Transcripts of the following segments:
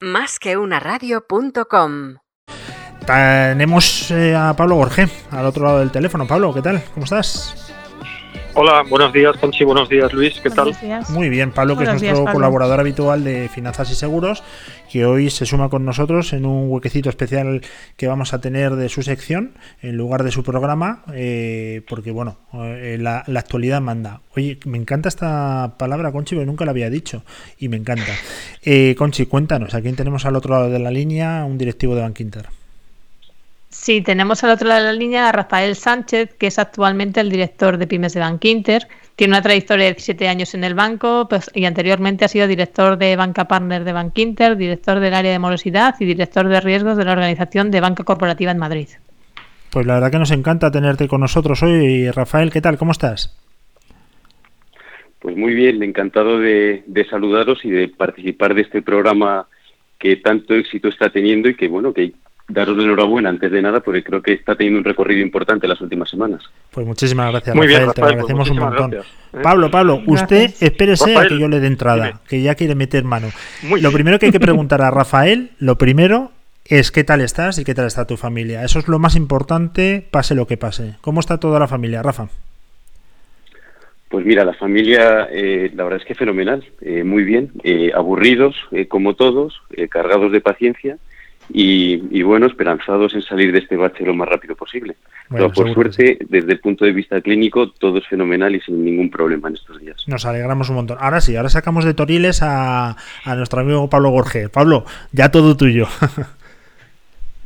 Más. Tenemos eh, a Pablo Gorge al otro lado del teléfono. Pablo, ¿qué tal? ¿Cómo estás? Hola, buenos días, Conchi, buenos días, Luis, ¿qué tal? Muy bien, Pablo, que es nuestro colaborador habitual de Finanzas y Seguros, que hoy se suma con nosotros en un huequecito especial que vamos a tener de su sección en lugar de su programa, eh, porque, bueno, eh, la, actualidad manda. Oye, me encanta esta palabra, Conchi, porque nunca la había dicho y me encanta. Eh, Conchi, cuéntanos, ¿a quién tenemos al otro lado de la línea? Un directivo de Bankinter. Sí, tenemos al otro lado de la línea a Rafael Sánchez, que es actualmente el director de Pymes de Bankinter. Tiene una trayectoria de 17 años en el banco pues, y anteriormente ha sido director de Banca Partner de Bankinter, director del área de morosidad y director de riesgos de la organización de Banca Corporativa en Madrid. Pues la verdad que nos encanta tenerte con nosotros hoy. Rafael, ¿qué tal? ¿Cómo estás? Pues muy bien, encantado de, de saludaros y de participar de este programa que tanto éxito está teniendo y que bueno que daros la enhorabuena antes de nada porque creo que está teniendo un recorrido importante las últimas semanas. Pues muchísimas gracias, Muy Rafael, bien, te lo pues agradecemos un montón. ¿eh? Pablo, Pablo, usted espérese a que yo le dé entrada, que ya quiere meter mano. lo primero que hay que preguntar a Rafael, lo primero es qué tal estás y qué tal está tu familia. Eso es lo más importante, pase lo que pase. ¿Cómo está toda la familia, Rafa? Pues mira, la familia, eh, la verdad es que fenomenal, eh, muy bien, aburridos como todos, cargados de paciencia y, bueno, esperanzados en salir de este bache lo más rápido posible. Pero por suerte, desde el punto de vista clínico, todo es fenomenal y sin ningún problema en estos días. Nos alegramos un montón. Ahora sí, ahora sacamos de Toriles a, a nuestro amigo Pablo Gorge. Pablo, ya todo tuyo.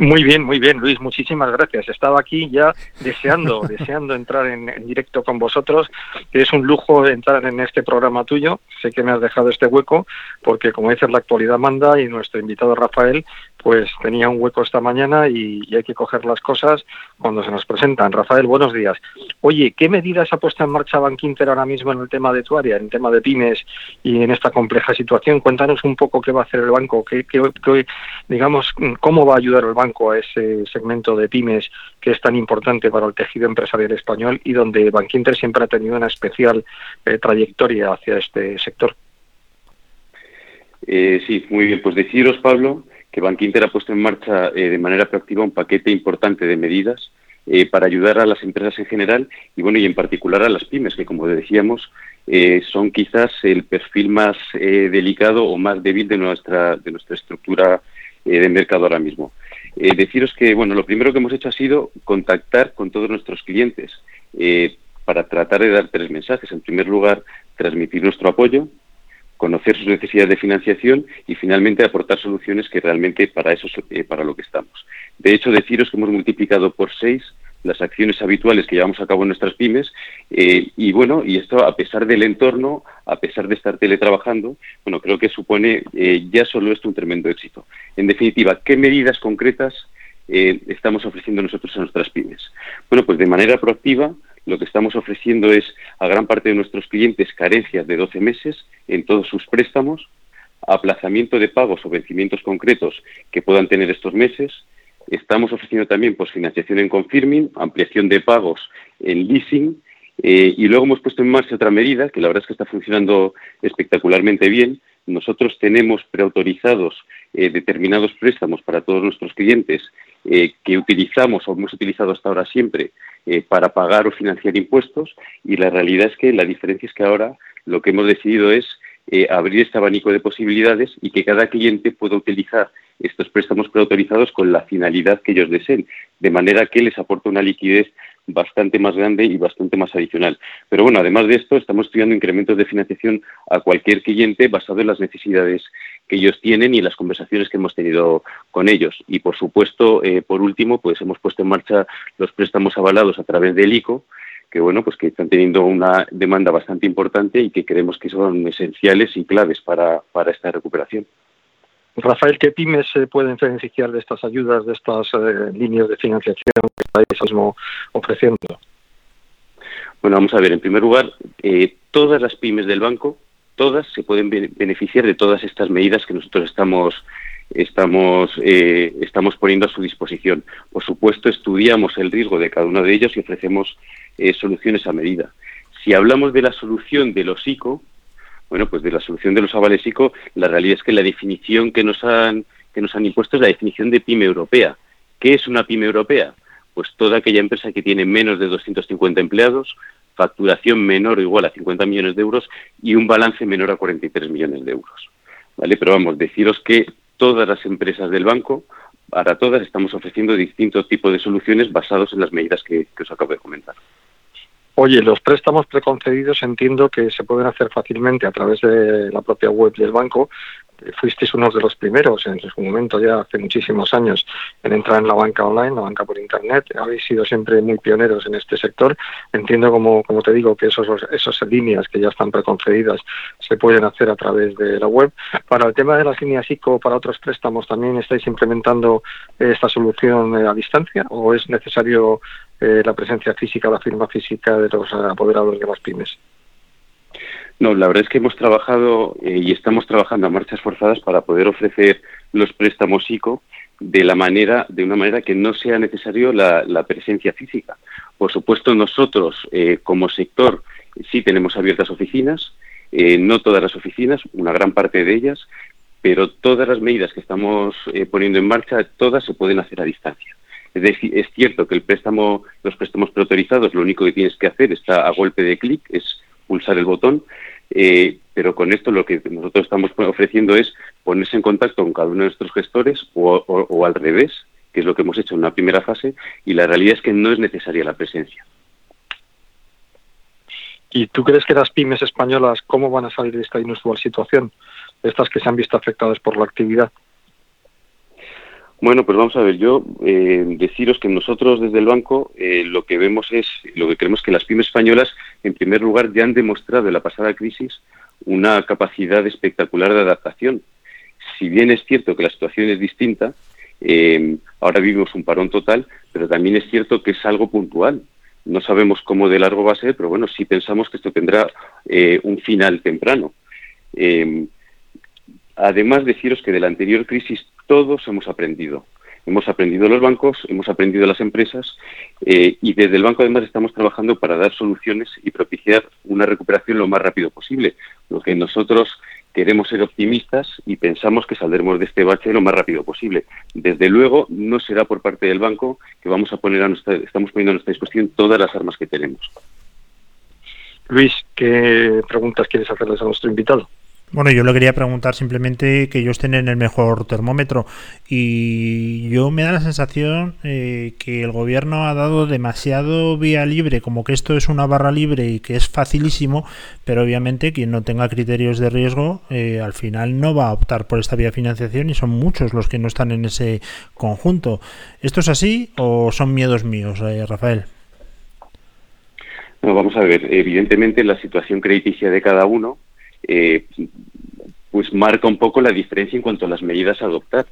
Muy bien, muy bien, Luis, muchísimas gracias. Estaba aquí ya deseando, deseando entrar en, en, directo con vosotros, es un lujo entrar en este programa tuyo. Sé que me has dejado este hueco, porque como dices, la actualidad manda y nuestro invitado Rafael pues tenía un hueco esta mañana y, hay que coger las cosas cuando se nos presentan. Rafael, buenos días. Oye, ¿qué medidas ha puesto en marcha Bankinter ahora mismo en el tema de tu área, en el tema de pymes y en esta compleja situación? Cuéntanos un poco qué va a hacer el banco, qué, digamos, cómo va a ayudar el banco a ese segmento de pymes que es tan importante para el tejido empresarial español y donde Bankinter siempre ha tenido una especial eh, trayectoria hacia este sector. Eh, sí, muy bien. Pues deciros, Pablo, que Bankinter ha puesto en marcha eh, de manera proactiva un paquete importante de medidas para ayudar a las empresas en general y bueno y en particular a las pymes que como decíamos son quizás el perfil más delicado o más débil de nuestra de nuestra estructura de mercado ahora mismo. Deciros que bueno lo primero que hemos hecho ha sido contactar con todos nuestros clientes para tratar de dar tres mensajes. En primer lugar, transmitir nuestro apoyo, conocer sus necesidades de financiación y finalmente aportar soluciones que realmente para eso eh, para lo que estamos. De hecho, deciros que hemos multiplicado por seis las acciones habituales que llevamos a cabo en nuestras pymes eh, y bueno y esto a pesar del entorno a pesar de estar teletrabajando bueno creo que supone eh, ya solo esto un tremendo éxito en definitiva qué medidas concretas estamos ofreciendo nosotros a nuestras pymes bueno pues de manera proactiva lo que estamos ofreciendo es a gran parte de nuestros clientes carencias de 12 meses en todos sus préstamos, aplazamiento de pagos o vencimientos concretos que puedan tener estos meses. Estamos ofreciendo también pues, financiación en confirming, ampliación de pagos en leasing eh, y luego hemos puesto en marcha otra medida que la verdad es que está funcionando espectacularmente bien. Nosotros tenemos preautorizados eh, determinados préstamos para todos nuestros clientes eh, que utilizamos o hemos utilizado hasta ahora siempre para pagar o financiar impuestos y la realidad es que la diferencia es que ahora lo que hemos decidido es eh, abrir este abanico de posibilidades y que cada cliente pueda utilizar estos préstamos preautorizados con la finalidad que ellos deseen, de manera que les aporta una liquidez bastante más grande y bastante más adicional. Pero bueno, además de esto, estamos estudiando incrementos de financiación a cualquier cliente basado en las necesidades que ellos tienen y las conversaciones que hemos tenido con ellos. Y por supuesto, eh, por último, pues hemos puesto en marcha los préstamos avalados a través del ICO, que bueno, pues que están teniendo una demanda bastante importante y que creemos que son esenciales y claves para, para esta recuperación. Rafael, ¿qué pymes se pueden beneficiar de estas ayudas, de estas eh, líneas de financiación que estáis mismo ofreciendo? Bueno, vamos a ver. En primer lugar, eh, todas las pymes del banco todas se pueden beneficiar de todas estas medidas que nosotros estamos estamos eh, estamos poniendo a su disposición. Por supuesto, estudiamos el riesgo de cada uno de ellos y ofrecemos eh, soluciones a medida. Si hablamos de la solución de los ICO, bueno, pues de la solución de los avales ICO, la realidad es que la definición que nos han, que nos han impuesto es la definición de pyme europea. ¿Qué es una pyme europea? Pues toda aquella empresa que tiene menos de 250 empleados, facturación menor o igual a 50 millones de euros y un balance menor a 43 millones de euros. ¿Vale? Pero vamos, deciros que todas las empresas del banco, para todas estamos ofreciendo distintos tipos de soluciones basados en las medidas que os acabo de comentar. Oye, los préstamos preconcedidos entiendo que se pueden hacer fácilmente a través de la propia web del banco. Fuisteis uno de los primeros en su momento, ya hace muchísimos años, en entrar en la banca online, la banca por Internet. Habéis sido siempre muy pioneros en este sector. Entiendo, como, como te digo, que esos, esas líneas que ya están preconcedidas se pueden hacer a través de la web. Para el tema de las líneas ICO, para otros préstamos, ¿también estáis implementando esta solución a distancia o es necesario eh, la presencia física, la firma física de los apoderados de las pymes. No, la verdad es que hemos trabajado eh, y estamos trabajando a marchas forzadas para poder ofrecer los préstamos ICO de la manera, de una manera que no sea necesario la, presencia física. Por supuesto, nosotros eh, como sector sí tenemos abiertas oficinas, no todas las oficinas, una gran parte de ellas, pero todas las medidas que estamos poniendo en marcha, todas se pueden hacer a distancia. Es decir, es cierto que el préstamo, los préstamos preautorizados, lo único que tienes que hacer está a golpe de clic, es pulsar el botón, eh, pero con esto lo que nosotros estamos ofreciendo es ponerse en contacto con cada uno de nuestros gestores o, al revés, que es lo que hemos hecho en una primera fase, y la realidad es que no es necesaria la presencia. ¿Y tú crees que las pymes españolas cómo van a salir de esta inusual situación? Estas que se han visto afectadas por la actividad. Bueno, pues vamos a ver, yo eh, deciros que nosotros desde el banco eh, lo que vemos es, lo que creemos que las pymes españolas, en primer lugar, ya han demostrado en la pasada crisis una capacidad espectacular de adaptación. Si bien es cierto que la situación es distinta, eh, ahora vivimos un parón total, pero también es cierto que es algo puntual. No sabemos cómo de largo va a ser, pero bueno, sí pensamos que esto tendrá un final temprano. además, deciros que de la anterior crisis todos hemos aprendido. Hemos aprendido los bancos, hemos aprendido las empresas eh, y desde el banco además estamos trabajando para dar soluciones y propiciar una recuperación lo más rápido posible. Lo que nosotros queremos ser optimistas y pensamos que saldremos de este bache lo más rápido posible. Desde luego no será por parte del banco que vamos a poner a nuestra, estamos poniendo a nuestra disposición todas las armas que tenemos. Luis, ¿qué preguntas quieres hacerles a nuestro invitado? Bueno, yo le quería preguntar simplemente que ellos tienen el mejor termómetro y yo me da la sensación eh, que el gobierno ha dado demasiado vía libre, como que esto es una barra libre y que es facilísimo, pero obviamente quien no tenga criterios de riesgo eh, al final no va a optar por esta vía de financiación y son muchos los que no están en ese conjunto. ¿Esto es así o son miedos míos, eh, Rafael? No, vamos a ver, evidentemente la situación crediticia de cada uno eh, pues marca un poco la diferencia en cuanto a las medidas a adoptar.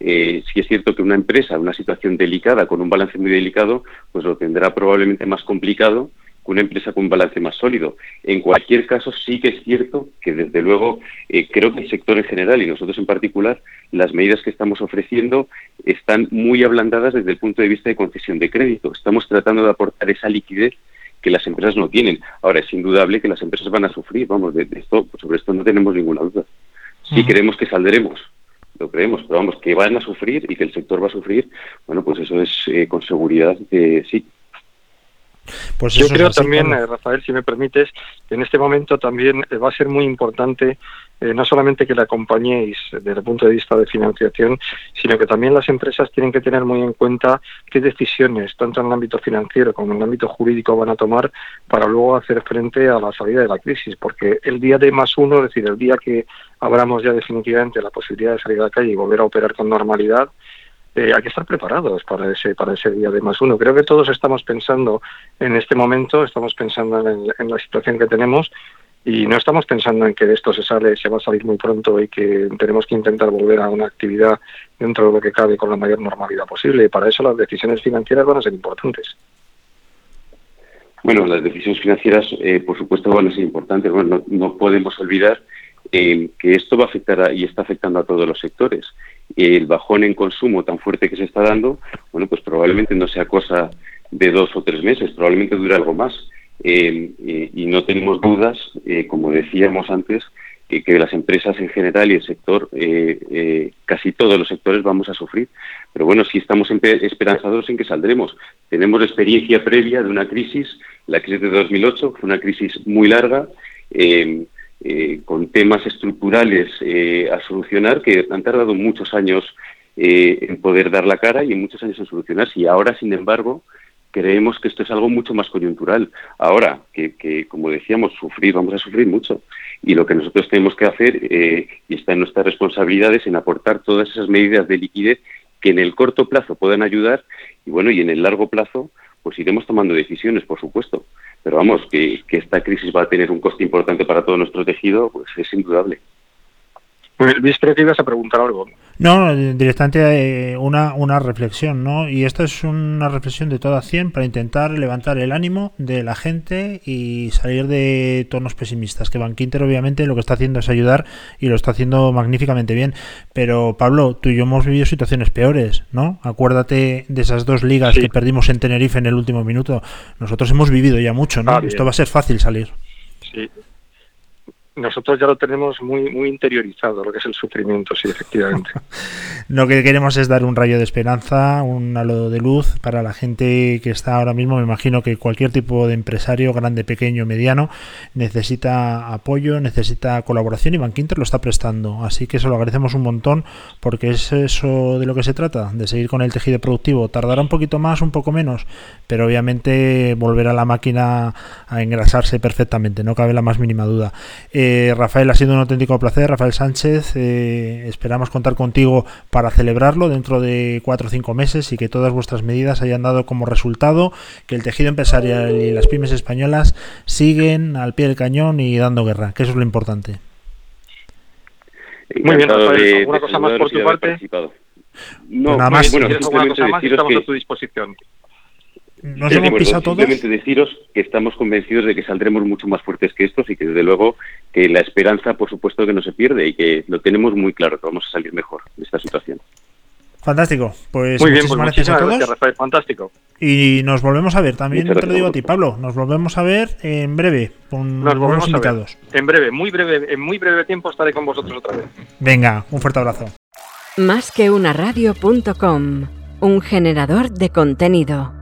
Eh, si es cierto que una empresa, una situación delicada, con un balance muy delicado, pues lo tendrá probablemente más complicado que una empresa con un balance más sólido. En cualquier caso, sí que es cierto que, desde luego, eh, creo que el sector en general y nosotros en particular, las medidas que estamos ofreciendo están muy ablandadas desde el punto de vista de concesión de crédito. Estamos tratando de aportar esa liquidez que las empresas no tienen. Ahora, es indudable que las empresas van a sufrir, vamos, de, esto, sobre esto no tenemos ninguna duda. Si creemos que saldremos, lo creemos, pero vamos, que van a sufrir y que el sector va a sufrir, bueno, pues eso es eh, con seguridad que sí. Pues Yo creo también, eh, Rafael, si me permites, que en este momento también eh, va a ser muy importante eh, no solamente que la acompañéis desde el punto de vista de financiación, sino que también las empresas tienen que tener muy en cuenta qué decisiones, tanto en el ámbito financiero como en el ámbito jurídico, van a tomar para luego hacer frente a la salida de la crisis. Porque el día de más uno, es decir, el día que abramos ya definitivamente la posibilidad de salir a la calle y volver a operar con normalidad, eh, hay que estar preparados para ese para ese día de más uno. Creo que todos estamos pensando en este momento, estamos pensando en la situación que tenemos y no estamos pensando en que de esto se sale, se va a salir muy pronto y que tenemos que intentar volver a una actividad dentro de lo que cabe con la mayor normalidad posible. Y para eso las decisiones financieras van a ser importantes. Bueno, las decisiones financieras, eh, por supuesto, van a ser importantes. Bueno, no, podemos olvidar eh, que esto va a afectar y está afectando a todos los sectores. El bajón en consumo tan fuerte que se está dando, bueno, pues probablemente no sea cosa de dos o tres meses, probablemente dure algo más. Eh, y no tenemos dudas, eh, como decíamos antes, que, las empresas en general y el sector, eh, eh, casi todos los sectores vamos a sufrir. Pero bueno, sí estamos esperanzados en que saldremos. Tenemos experiencia previa de una crisis, la crisis de 2008, fue una crisis muy larga, eh, con temas estructurales a solucionar que han tardado muchos años en poder dar la cara y en muchos años en solucionarse. Y ahora, sin embargo, creemos que esto es algo mucho más coyuntural. Ahora, que, como decíamos, sufrir, vamos a sufrir mucho. Y lo que nosotros tenemos que hacer, eh, y está en nuestras responsabilidades, en aportar todas esas medidas de liquidez que en el corto plazo puedan ayudar, y bueno, y en el largo plazo, pues iremos tomando decisiones, por supuesto. Pero vamos, que, que esta crisis va a tener un coste importante para todo nuestro tejido, pues es indudable. Luis, creo que ibas a preguntar algo. No, directamente eh, una, una reflexión, ¿no? Y esto es una reflexión de toda 100 para intentar levantar el ánimo de la gente y salir de tonos pesimistas. Que Van Quinter obviamente lo que está haciendo es ayudar y lo está haciendo magníficamente bien. Pero Pablo, tú y yo hemos vivido situaciones peores, ¿no? Acuérdate de esas dos ligas que perdimos en Tenerife en el último minuto. Nosotros hemos vivido ya mucho, ¿no? Ah, esto va a ser fácil salir. Sí, nosotros ya lo tenemos muy, muy interiorizado, lo que es el sufrimiento, sí, efectivamente. lo que queremos es dar un rayo de esperanza, un halo de luz para la gente que está ahora mismo. Me imagino que cualquier tipo de empresario, grande, pequeño, mediano, necesita apoyo, necesita colaboración y Bankinter lo está prestando. Así que eso lo agradecemos un montón porque es eso de lo que se trata, de seguir con el tejido productivo. Tardará un poquito más, un poco menos, pero obviamente volverá la máquina a engrasarse perfectamente, no cabe la más mínima duda. Rafael, ha sido un auténtico placer. Rafael Sánchez, eh, esperamos contar contigo para celebrarlo dentro de cuatro o cinco meses y que todas vuestras medidas hayan dado como resultado que el tejido empresarial y las pymes españolas siguen al pie del cañón y dando guerra, que eso es lo importante. Muy bien, Rafael. ¿Alguna cosa más por tu parte? No, nada más. Bueno, alguna cosa más? Estamos a tu disposición. Nos hemos pisado todos. Simplemente deciros que estamos convencidos de que saldremos mucho más fuertes que estos y que desde luego que la esperanza, por supuesto, que no se pierde y que lo tenemos muy claro, que vamos a salir mejor de esta situación. Fantástico. Pues Muy bien, pues gracias a todos. Rafael, fantástico. Y nos volvemos a ver. También te lo digo a ti, Pablo. Nos volvemos a ver en breve con nuevos invitados. En breve, muy breve, en muy breve tiempo estaré con vosotros otra vez. Venga, un fuerte abrazo. Más que una radio.com, un generador de contenido.